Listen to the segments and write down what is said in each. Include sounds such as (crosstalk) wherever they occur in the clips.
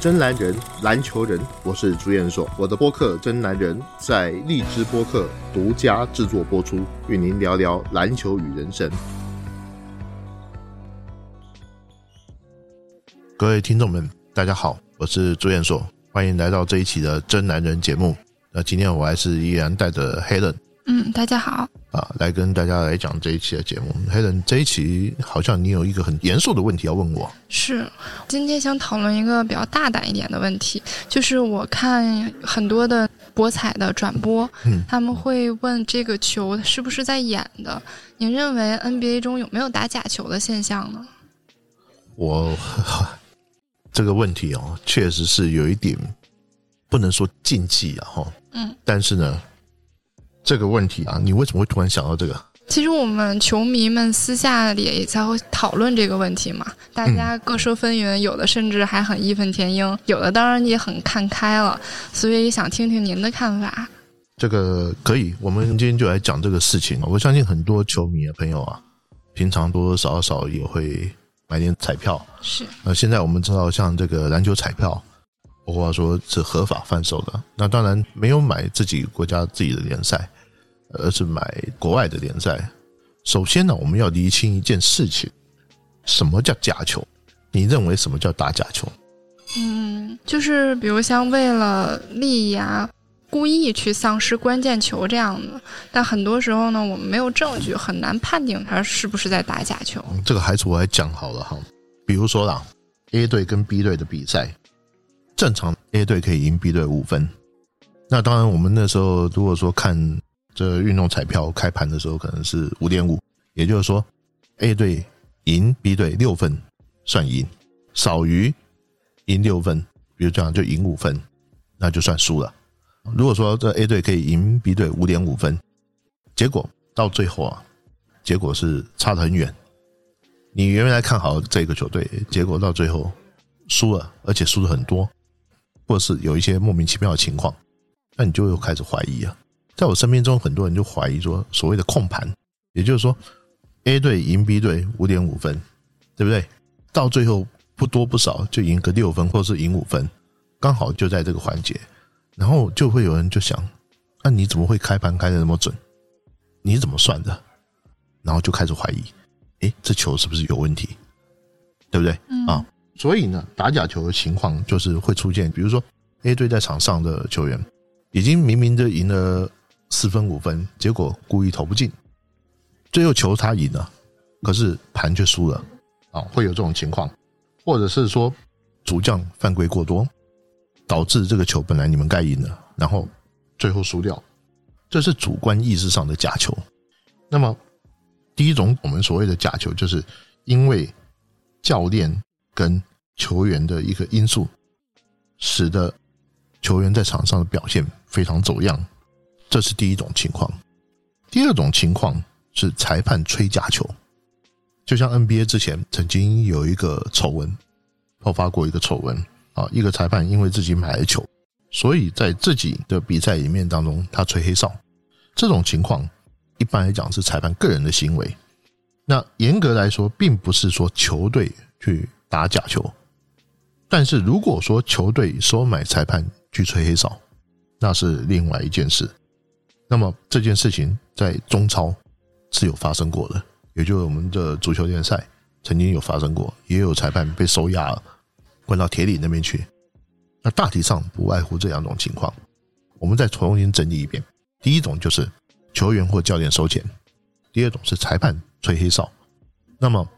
真男人，篮球人，我是朱彦硕。我的播客《真男人》在荔枝播客独家制作播出，与您聊聊篮球与人生。各位听众们，大家好，我是朱彦硕，欢迎来到这一期的《真男人》节目。那今天我还是依然带着 Helen。嗯，大家好啊，来跟大家来讲这一期的节目。黑人这一期好像你有一个很严肃的问题要问我。是，今天想讨论一个比较大胆一点的问题，就是我看很多的博彩的转播，他们会问这个球是不是在演的？您认为 NBA 中有没有打假球的现象呢？我 (laughs) 这个问题哦，确实是有一点不能说禁忌啊，哈，嗯，但是呢。这个问题啊，你为什么会突然想到这个？其实我们球迷们私下里也才会讨论这个问题嘛，大家各说纷纭，有的甚至还很义愤填膺，有的当然也很看开了，所以想听听您的看法。这个可以，我们今天就来讲这个事情。我相信很多球迷的朋友啊，平常多多少少也会买点彩票。是。那现在我们知道，像这个篮球彩票。或者说是合法贩售的，那当然没有买自己国家自己的联赛，而是买国外的联赛。首先呢，我们要厘清一件事情：什么叫假球？你认为什么叫打假球？嗯，就是比如像为了利益啊，故意去丧失关键球这样的。但很多时候呢，我们没有证据，很难判定他是不是在打假球。这个还是我来讲好了哈。比如说啦，A 队跟 B 队的比赛。正常 A 队可以赢 B 队五分，那当然我们那时候如果说看这运动彩票开盘的时候可能是五点五，也就是说 A 队赢 B 队六分算赢，少于赢六分，比如这样就赢五分，那就算输了。如果说这 A 队可以赢 B 队五点五分，结果到最后啊，结果是差得很远。你原来看好这个球队，结果到最后输了，而且输的很多。或者是有一些莫名其妙的情况，那你就又开始怀疑啊。在我身边中，很多人就怀疑说，所谓的控盘，也就是说，A 队赢 B 队五点五分，对不对？到最后不多不少就赢个六分，或者是赢五分，刚好就在这个环节，然后就会有人就想，那你怎么会开盘开的那么准？你怎么算的？然后就开始怀疑，哎，这球是不是有问题？对不对？啊。所以呢，打假球的情况就是会出现，比如说 A 队在场上的球员已经明明就赢了四分五分，结果故意投不进，最后球他赢了，可是盘却输了，啊，会有这种情况，或者是说主将犯规过多，导致这个球本来你们该赢的，然后最后输掉，这是主观意识上的假球。那么第一种我们所谓的假球，就是因为教练。跟球员的一个因素，使得球员在场上的表现非常走样，这是第一种情况。第二种情况是裁判吹假球，就像 NBA 之前曾经有一个丑闻，爆发过一个丑闻啊，一个裁判因为自己买了球，所以在自己的比赛里面当中他吹黑哨，这种情况一般来讲是裁判个人的行为，那严格来说并不是说球队去。打假球，但是如果说球队收买裁判去吹黑哨，那是另外一件事。那么这件事情在中超是有发生过的，也就是我们的足球联赛曾经有发生过，也有裁判被收押了，关到铁岭那边去。那大体上不外乎这两种情况，我们再重新整理一遍：第一种就是球员或教练收钱；第二种是裁判吹黑哨。那么。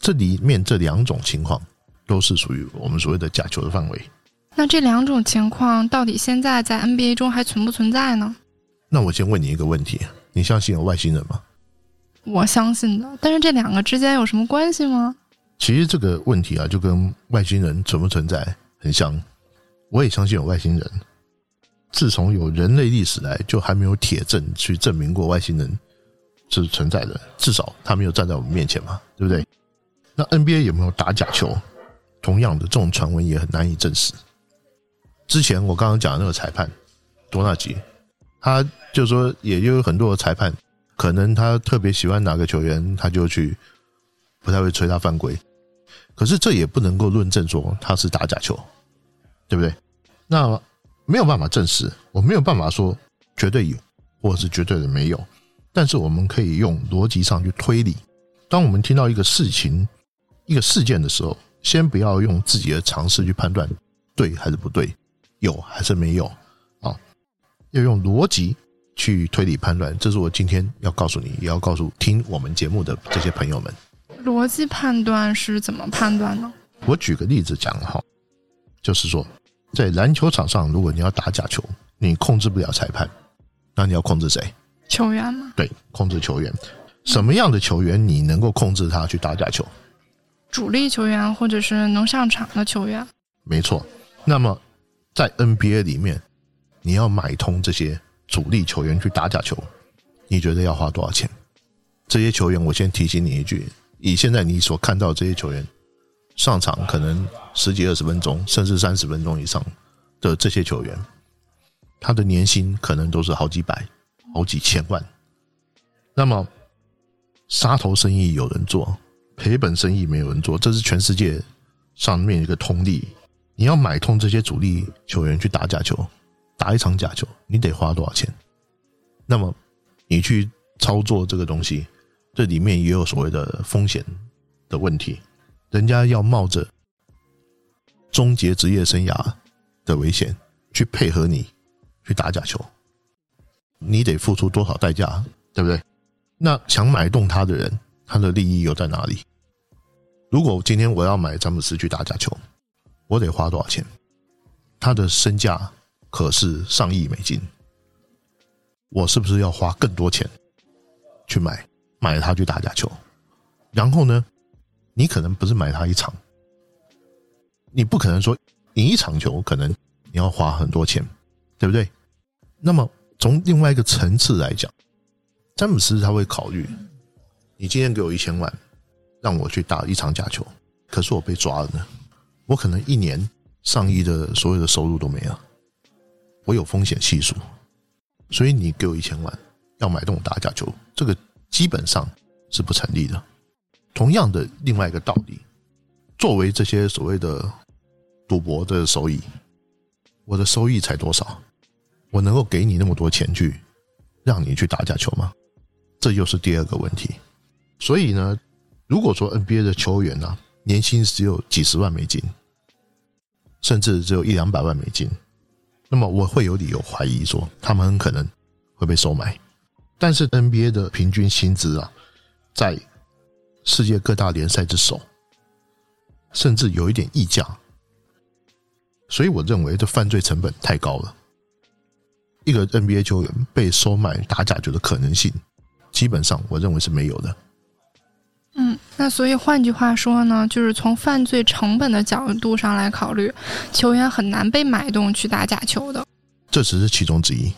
这里面这两种情况都是属于我们所谓的假球的范围。那这两种情况到底现在在 NBA 中还存不存在呢？那我先问你一个问题：你相信有外星人吗？我相信的，但是这两个之间有什么关系吗？其实这个问题啊，就跟外星人存不存在很像。我也相信有外星人。自从有人类历史来，就还没有铁证去证明过外星人是存在的，至少他没有站在我们面前嘛，对不对？那 NBA 有没有打假球？同样的，这种传闻也很难以证实。之前我刚刚讲的那个裁判多纳吉，他就说，也就有很多裁判，可能他特别喜欢哪个球员，他就去不太会吹他犯规。可是这也不能够论证说他是打假球，对不对？那没有办法证实，我没有办法说绝对有，或是绝对的没有。但是我们可以用逻辑上去推理。当我们听到一个事情、一个事件的时候，先不要用自己的常识去判断对还是不对，有还是没有？要用逻辑去推理判断。这是我今天要告诉你，也要告诉听我们节目的这些朋友们。逻辑判断是怎么判断呢？我举个例子讲哈，就是说，在篮球场上，如果你要打假球，你控制不了裁判，那你要控制谁？球员吗？对，控制球员。什么样的球员你能够控制他去打假球？主力球员或者是能上场的球员。没错。那么在 NBA 里面，你要买通这些主力球员去打假球，你觉得要花多少钱？这些球员，我先提醒你一句：以现在你所看到这些球员上场可能十几二十分钟，甚至三十分钟以上的这些球员，他的年薪可能都是好几百。好几千万，那么杀头生意有人做，赔本生意没有人做，这是全世界上面一个通例。你要买通这些主力球员去打假球，打一场假球，你得花多少钱？那么你去操作这个东西，这里面也有所谓的风险的问题。人家要冒着终结职业生涯的危险去配合你去打假球。你得付出多少代价，对不对？那想买动他的人，他的利益又在哪里？如果今天我要买詹姆斯去打假球，我得花多少钱？他的身价可是上亿美金，我是不是要花更多钱去买买他去打假球？然后呢，你可能不是买他一场，你不可能说赢一场球，可能你要花很多钱，对不对？那么。从另外一个层次来讲，詹姆斯他会考虑：你今天给我一千万，让我去打一场假球，可是我被抓了呢，我可能一年上亿的所有的收入都没了，我有风险系数，所以你给我一千万要买动我打假球，这个基本上是不成立的。同样的，另外一个道理，作为这些所谓的赌博的收益，我的收益才多少？我能够给你那么多钱去让你去打假球吗？这又是第二个问题。所以呢，如果说 NBA 的球员呢年薪只有几十万美金，甚至只有一两百万美金，那么我会有理由怀疑说他们很可能会被收买。但是 NBA 的平均薪资啊，在世界各大联赛之首，甚至有一点溢价，所以我认为这犯罪成本太高了。一个 NBA 球员被收买打假球的可能性，基本上我认为是没有的。那所以换句话说呢，就是从犯罪成本的角度上来考虑，球员很难被买动去打假球的。这只是其中之一。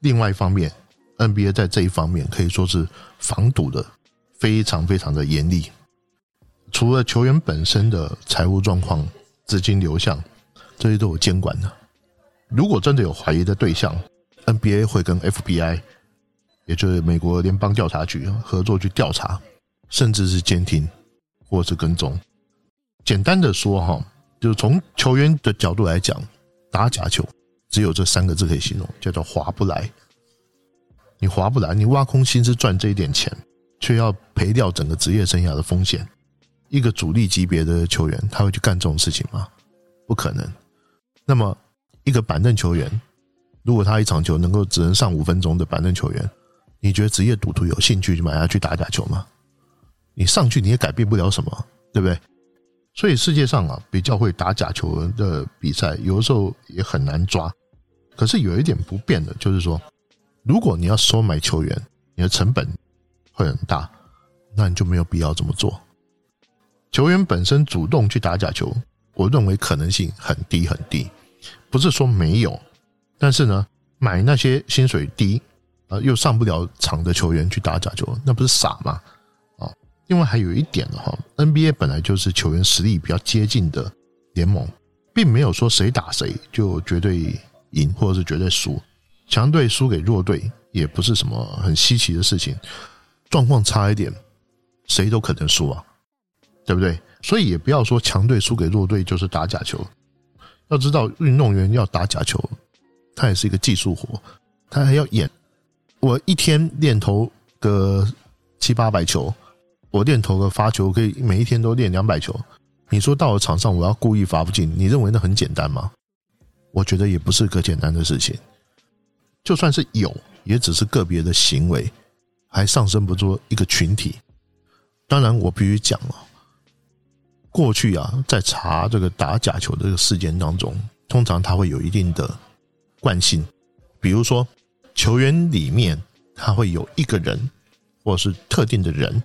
另外一方面，NBA 在这一方面可以说是防堵的非常非常的严厉。除了球员本身的财务状况、资金流向，这些都有监管的。如果真的有怀疑的对象，NBA 会跟 FBI，也就是美国联邦调查局合作去调查，甚至是监听或是跟踪。简单的说，哈，就是从球员的角度来讲，打假球只有这三个字可以形容，叫做划不来。你划不来，你挖空心思赚这一点钱，却要赔掉整个职业生涯的风险。一个主力级别的球员，他会去干这种事情吗？不可能。那么，一个板凳球员。如果他一场球能够只能上五分钟的板凳球员，你觉得职业赌徒有兴趣去买他去打假球吗？你上去你也改变不了什么，对不对？所以世界上啊，比较会打假球的比赛，有的时候也很难抓。可是有一点不变的，就是说，如果你要收买球员，你的成本会很大，那你就没有必要这么做。球员本身主动去打假球，我认为可能性很低很低，不是说没有。但是呢，买那些薪水低啊又上不了场的球员去打假球，那不是傻吗？另外还有一点的话，NBA 本来就是球员实力比较接近的联盟，并没有说谁打谁就绝对赢或者是绝对输，强队输给弱队也不是什么很稀奇的事情，状况差一点，谁都可能输啊，对不对？所以也不要说强队输给弱队就是打假球。要知道，运动员要打假球，他也是一个技术活，他还要演。我一天练投个七八百球，我练投个发球可以每一天都练两百球。你说到了场上，我要故意罚不进，你认为那很简单吗？我觉得也不是个简单的事情。就算是有，也只是个别的行为，还上升不出一个群体。当然，我必须讲了，过去啊，在查这个打假球的这个事件当中，通常他会有一定的惯性，比如说球员里面他会有一个人，或是特定的人，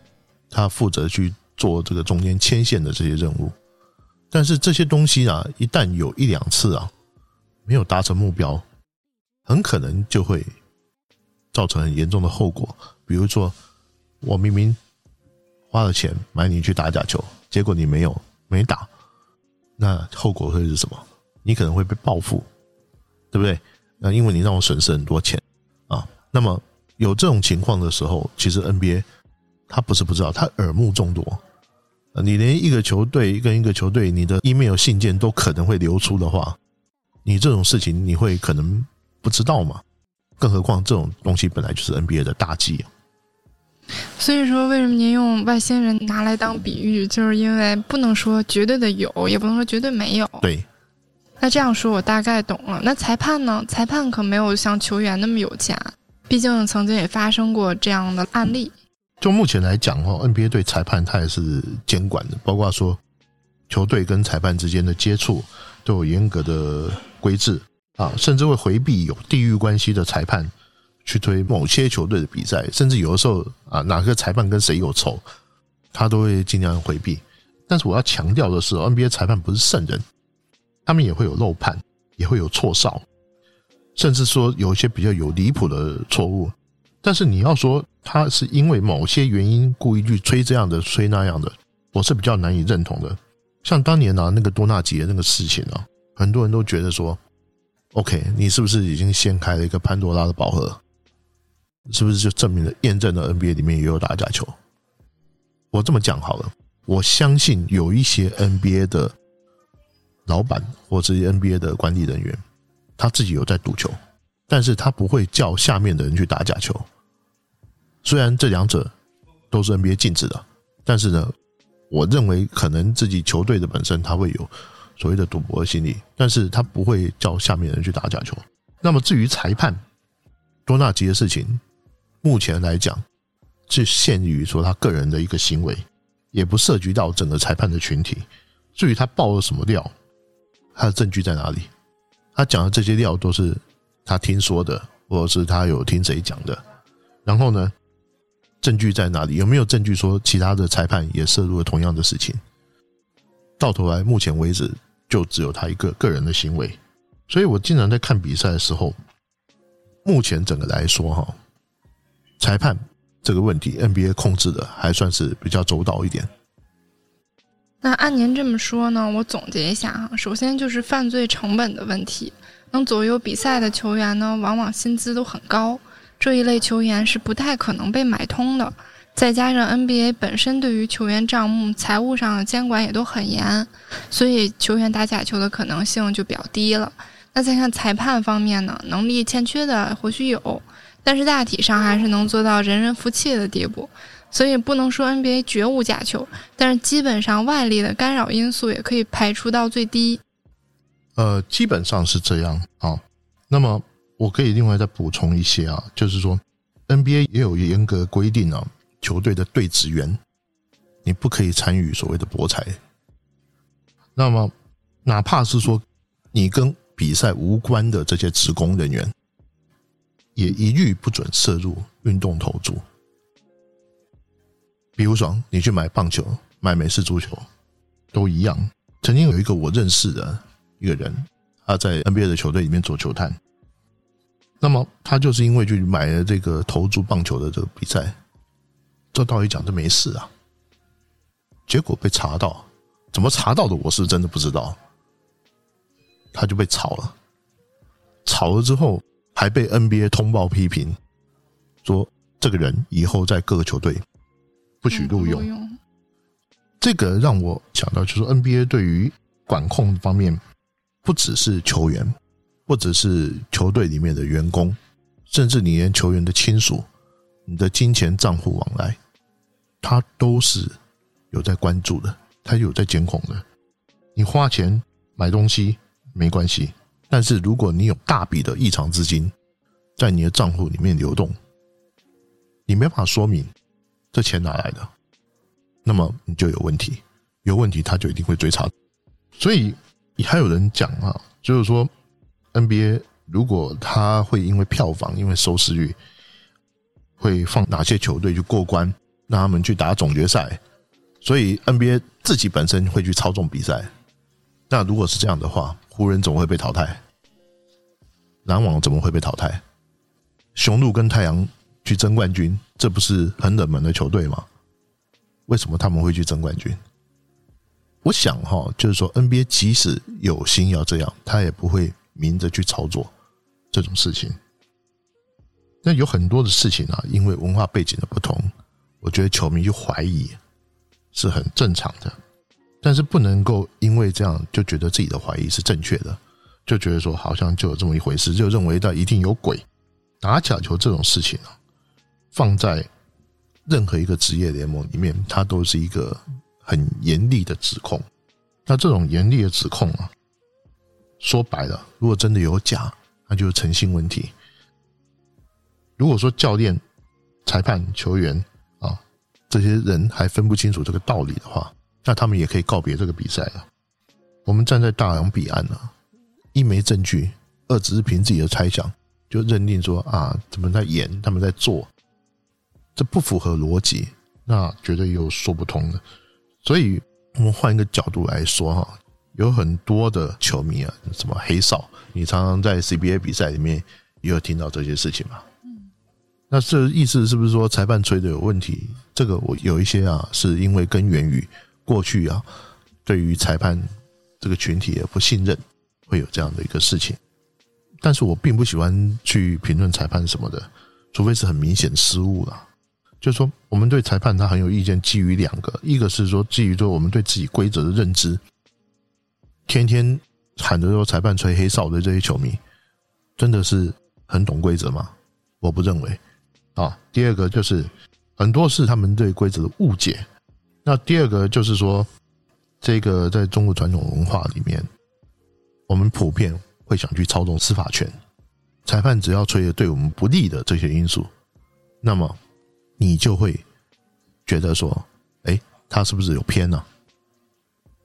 他负责去做这个中间牵线的这些任务。但是这些东西啊，一旦有一两次啊，没有达成目标。很可能就会造成很严重的后果，比如说，我明明花了钱买你去打假球，结果你没有没打，那后果会是什么？你可能会被报复，对不对？那因为你让我损失很多钱啊。那么有这种情况的时候，其实 NBA 他不是不知道，他耳目众多。你连一个球队跟一个球队，你的 email 信件都可能会流出的话，你这种事情你会可能。不知道吗？更何况这种东西本来就是 NBA 的大忌。所以说，为什么您用外星人拿来当比喻？就是因为不能说绝对的有，也不能说绝对没有。对。那这样说，我大概懂了。那裁判呢？裁判可没有像球员那么有钱，毕竟曾经也发生过这样的案例。就目前来讲哦，NBA 对裁判他也是监管的，包括说球队跟裁判之间的接触都有严格的规制。啊，甚至会回避有地域关系的裁判去推某些球队的比赛，甚至有的时候啊，哪个裁判跟谁有仇，他都会尽量回避。但是我要强调的是，NBA 裁判不是圣人，他们也会有漏判，也会有错哨，甚至说有一些比较有离谱的错误。但是你要说他是因为某些原因故意去吹这样的、吹那样的，我是比较难以认同的。像当年啊那个多纳吉那个事情啊，很多人都觉得说。OK，你是不是已经掀开了一个潘多拉的宝盒？是不是就证明了、验证了 NBA 里面也有打假球？我这么讲好了，我相信有一些 NBA 的老板或者 NBA 的管理人员，他自己有在赌球，但是他不会叫下面的人去打假球。虽然这两者都是 NBA 禁止的，但是呢，我认为可能自己球队的本身他会有。所谓的赌博的心理，但是他不会叫下面人去打假球。那么至于裁判多纳吉的事情，目前来讲是限于说他个人的一个行为，也不涉及到整个裁判的群体。至于他爆了什么料，他的证据在哪里？他讲的这些料都是他听说的，或者是他有听谁讲的。然后呢，证据在哪里？有没有证据说其他的裁判也涉入了同样的事情？到头来，目前为止就只有他一个个人的行为，所以我经常在看比赛的时候，目前整个来说哈，裁判这个问题，NBA 控制的还算是比较周到一点。那按您这么说呢，我总结一下哈，首先就是犯罪成本的问题，能左右比赛的球员呢，往往薪资都很高，这一类球员是不太可能被买通的。再加上 NBA 本身对于球员账目、财务上的监管也都很严，所以球员打假球的可能性就比较低了。那再看裁判方面呢，能力欠缺的或许有，但是大体上还是能做到人人服气的地步。所以不能说 NBA 绝无假球，但是基本上外力的干扰因素也可以排除到最低。呃，基本上是这样啊。那么我可以另外再补充一些啊，就是说 NBA 也有严格规定啊。球队的对职员，你不可以参与所谓的博彩。那么，哪怕是说你跟比赛无关的这些职工人员，也一律不准涉入运动投注。比如说，你去买棒球、买美式足球，都一样。曾经有一个我认识的一个人，他在 NBA 的球队里面做球探。那么，他就是因为去买了这个投注棒球的这个比赛。这道理讲，这没事啊。结果被查到，怎么查到的？我是真的不知道。他就被炒了，炒了之后还被 NBA 通报批评，说这个人以后在各个球队不许录用。这个让我想到，就是 NBA 对于管控方面不只是球员，或者是球队里面的员工，甚至你连球员的亲属，你的金钱账户往来，他都是有在关注的，他有在监控的。你花钱买东西没关系，但是如果你有大笔的异常资金在你的账户里面流动，你没法说明这钱哪来的，那么你就有问题，有问题他就一定会追查。所以还有人讲啊，就是说 NBA 如果他会因为票房、因为收视率，会放哪些球队去过关，让他们去打总决赛，所以 NBA 自己本身会去操纵比赛。那如果是这样的话，湖人怎么会被淘汰？篮网怎么会被淘汰？雄鹿跟太阳去争冠军，这不是很冷门的球队吗？为什么他们会去争冠军？我想哈，就是说 NBA 即使有心要这样，他也不会明着去操作这种事情。那有很多的事情啊，因为文化背景的不同，我觉得球迷去怀疑是很正常的。但是不能够因为这样就觉得自己的怀疑是正确的，就觉得说好像就有这么一回事，就认为到一定有鬼。打假球这种事情啊，放在任何一个职业联盟里面，它都是一个很严厉的指控。那这种严厉的指控啊，说白了，如果真的有假，那就是诚信问题。如果说教练、裁判、球员啊这些人还分不清楚这个道理的话，那他们也可以告别这个比赛了。我们站在大洋彼岸呢，一没证据，二只是凭自己的猜想，就认定说啊，他们在演，他们在做，这不符合逻辑，那绝对有说不通的。所以，我们换一个角度来说哈，有很多的球迷啊，什么黑哨，你常常在 CBA 比赛里面也有听到这些事情嘛。嗯，那这意思是不是说裁判吹的有问题？这个我有一些啊，是因为根源于。过去啊，对于裁判这个群体的不信任，会有这样的一个事情。但是我并不喜欢去评论裁判什么的，除非是很明显失误了。就是说，我们对裁判他很有意见，基于两个，一个是说基于说我们对自己规则的认知，天天喊着说裁判吹黑哨的这些球迷，真的是很懂规则吗？我不认为。啊，第二个就是很多是他们对规则的误解。那第二个就是说，这个在中国传统文化里面，我们普遍会想去操纵司法权。裁判只要吹对我们不利的这些因素，那么你就会觉得说，哎，他是不是有偏呢？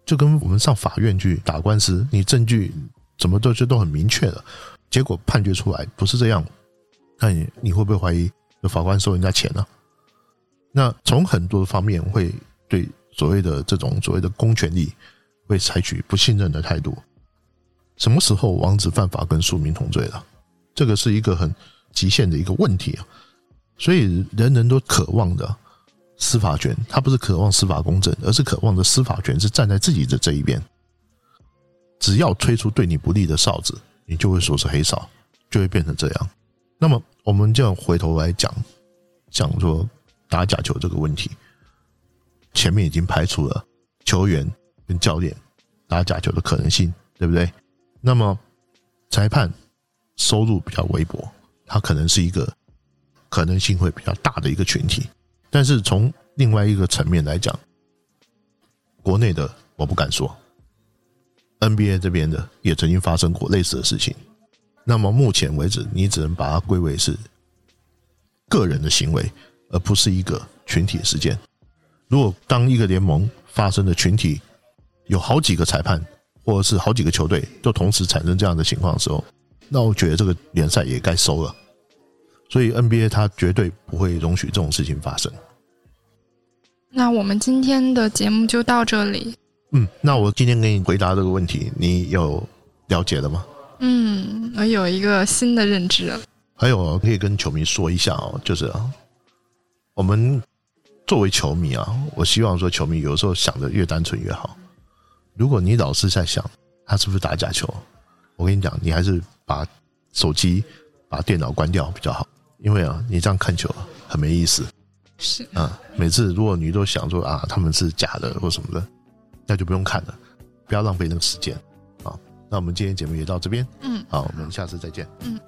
就跟我们上法院去打官司，你证据怎么都就都很明确的，结果判决出来不是这样，那你你会不会怀疑法官收人家钱呢？那从很多方面会。对所谓的这种所谓的公权力，会采取不信任的态度。什么时候王子犯法跟庶民同罪了？这个是一个很极限的一个问题啊！所以人人都渴望的司法权，他不是渴望司法公正，而是渴望着司法权是站在自己的这一边。只要吹出对你不利的哨子，你就会说是黑哨，就会变成这样。那么我们就要回头来讲，讲说打假球这个问题。前面已经排除了球员跟教练打假球的可能性，对不对？那么裁判收入比较微薄，他可能是一个可能性会比较大的一个群体。但是从另外一个层面来讲，国内的我不敢说，NBA 这边的也曾经发生过类似的事情。那么目前为止，你只能把它归为是个人的行为，而不是一个群体事件。如果当一个联盟发生的群体有好几个裁判，或者是好几个球队都同时产生这样的情况的时候，那我觉得这个联赛也该收了。所以 NBA 它绝对不会容许这种事情发生。那我们今天的节目就到这里。嗯，那我今天给你回答这个问题，你有了解了吗？嗯，我有一个新的认知。还有可以跟球迷说一下哦，就是我们。作为球迷啊，我希望说球迷有时候想的越单纯越好。如果你老是在想他是不是打假球，我跟你讲，你还是把手机、把电脑关掉比较好。因为啊，你这样看球很没意思。是啊，每次如果你都想说啊他们是假的或什么的，那就不用看了，不要浪费那个时间啊。那我们今天节目也到这边，嗯，好，我们下次再见，嗯。